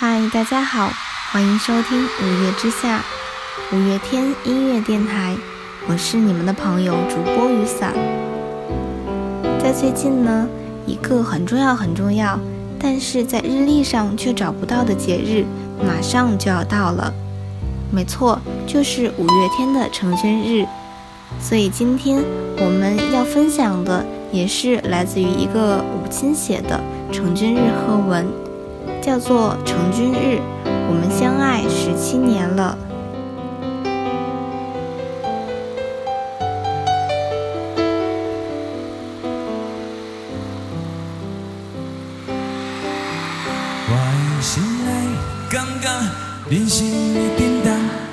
嗨，大家好，欢迎收听五月之下五月天音乐电台，我是你们的朋友主播雨伞。在最近呢，一个很重要很重要，但是在日历上却找不到的节日，马上就要到了。没错，就是五月天的成军日。所以今天我们要分享的，也是来自于一个母亲写的成军日贺文。叫做成军日，我们相爱十七年了。人生的震动，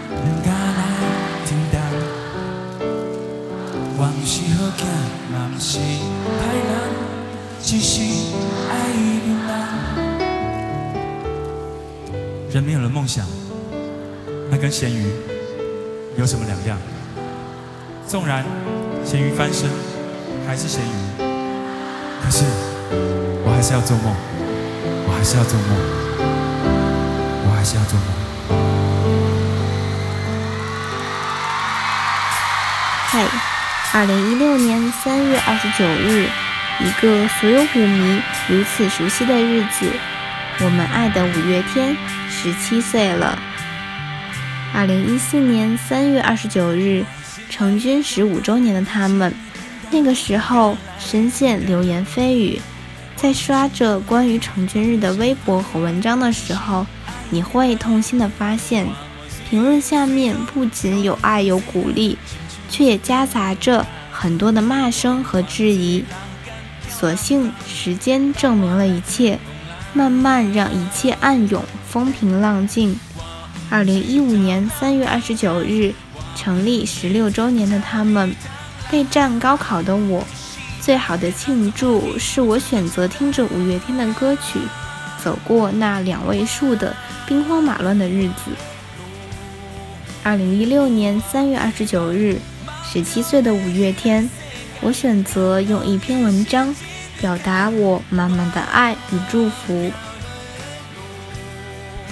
不敢来停动。我不是好囝，嘛不是歹人，只是人没有了梦想，那跟咸鱼有什么两样？纵然咸鱼翻身，还是咸鱼。可是我还是要做梦，我还是要做梦，我还是要做梦。嗨，二零一六年三月二十九日，一个所有舞迷如此熟悉的日子，我们爱的五月天。十七岁了。二零一四年三月二十九日，成军十五周年的他们，那个时候深陷流言蜚语，在刷着关于成军日的微博和文章的时候，你会痛心的发现，评论下面不仅有爱有鼓励，却也夹杂着很多的骂声和质疑。所幸时间证明了一切。慢慢让一切暗涌风平浪静。二零一五年三月二十九日，成立十六周年的他们，备战高考的我，最好的庆祝是我选择听着五月天的歌曲，走过那两位数的兵荒马乱的日子。二零一六年三月二十九日，十七岁的五月天，我选择用一篇文章。表达我满满的爱与祝福。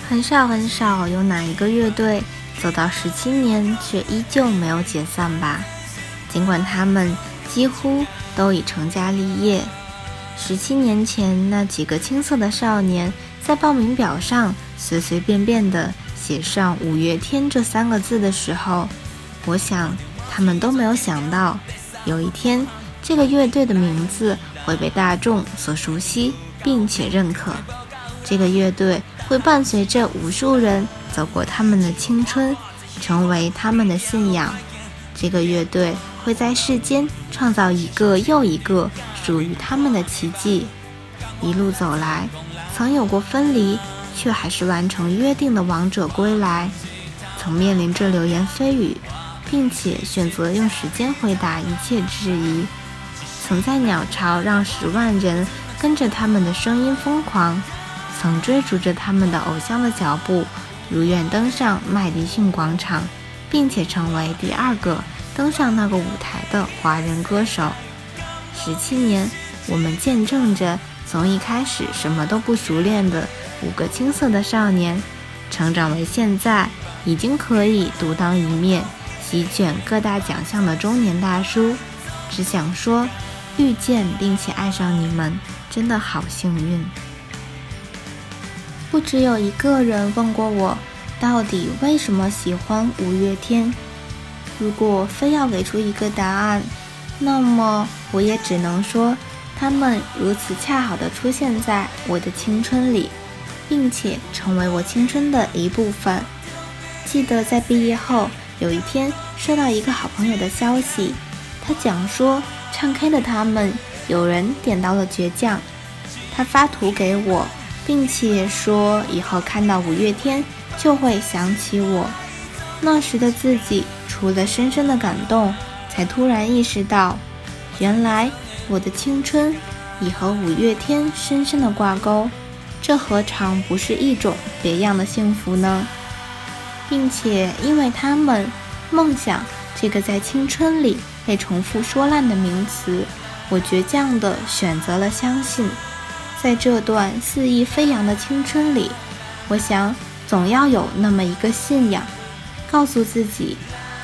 很少很少有哪一个乐队走到十七年却依旧没有解散吧？尽管他们几乎都已成家立业。十七年前，那几个青涩的少年在报名表上随随便便的写上“五月天”这三个字的时候，我想他们都没有想到，有一天这个乐队的名字。会被大众所熟悉，并且认可。这个乐队会伴随着无数人走过他们的青春，成为他们的信仰。这个乐队会在世间创造一个又一个属于他们的奇迹。一路走来，曾有过分离，却还是完成约定的王者归来；曾面临着流言蜚语，并且选择用时间回答一切质疑。曾在鸟巢让十万人跟着他们的声音疯狂，曾追逐着他们的偶像的脚步，如愿登上麦迪逊广场，并且成为第二个登上那个舞台的华人歌手。十七年，我们见证着从一开始什么都不熟练的五个青涩的少年，成长为现在已经可以独当一面、席卷各大奖项的中年大叔。只想说。遇见并且爱上你们，真的好幸运。不只有一个人问过我，到底为什么喜欢五月天。如果非要给出一个答案，那么我也只能说，他们如此恰好的出现在我的青春里，并且成为我青春的一部分。记得在毕业后，有一天收到一个好朋友的消息，他讲说。唱 K 的他们，有人点到了倔强，他发图给我，并且说以后看到五月天就会想起我。那时的自己，除了深深的感动，才突然意识到，原来我的青春已和五月天深深的挂钩，这何尝不是一种别样的幸福呢？并且因为他们，梦想这个在青春里。被重复说烂的名词，我倔强地选择了相信。在这段肆意飞扬的青春里，我想，总要有那么一个信仰，告诉自己，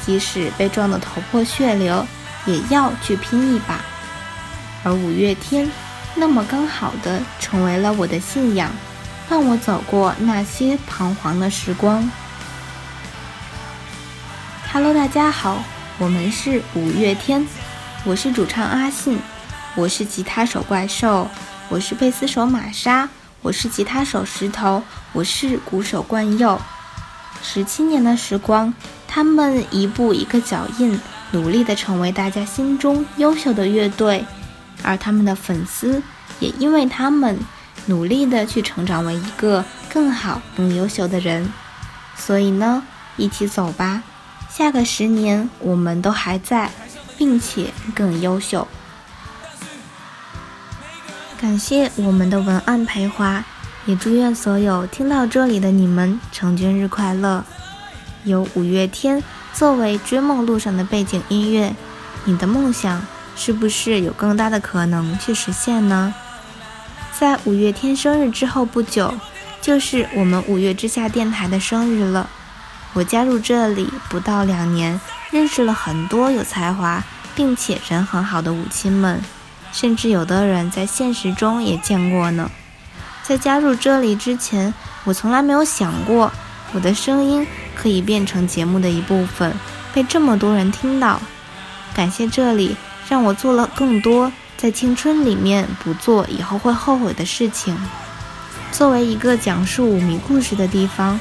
即使被撞得头破血流，也要去拼一把。而五月天，那么刚好的成为了我的信仰，伴我走过那些彷徨的时光。Hello，大家好，我们是五月天，我是主唱阿信，我是吉他手怪兽，我是贝斯手玛莎，我是吉他手石头，我是鼓手冠佑。十七年的时光，他们一步一个脚印，努力的成为大家心中优秀的乐队，而他们的粉丝也因为他们努力的去成长为一个更好、更优秀的人。所以呢，一起走吧。下个十年，我们都还在，并且更优秀。感谢我们的文案培华，也祝愿所有听到这里的你们成军日快乐。有五月天作为追梦路上的背景音乐，你的梦想是不是有更大的可能去实现呢？在五月天生日之后不久，就是我们五月之下电台的生日了。我加入这里不到两年，认识了很多有才华并且人很好的舞亲们，甚至有的人在现实中也见过呢。在加入这里之前，我从来没有想过我的声音可以变成节目的一部分，被这么多人听到。感谢这里，让我做了更多在青春里面不做以后会后悔的事情。作为一个讲述舞迷故事的地方，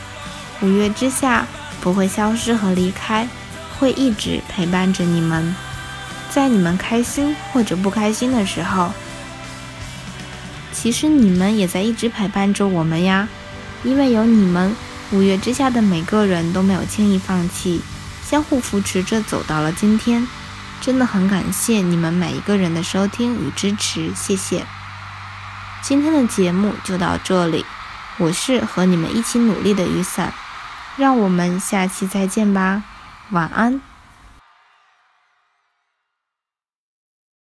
五月之下。不会消失和离开，会一直陪伴着你们，在你们开心或者不开心的时候，其实你们也在一直陪伴着我们呀。因为有你们，五月之下的每个人都没有轻易放弃，相互扶持着走到了今天。真的很感谢你们每一个人的收听与支持，谢谢。今天的节目就到这里，我是和你们一起努力的雨伞。让我们下期再见吧，晚安。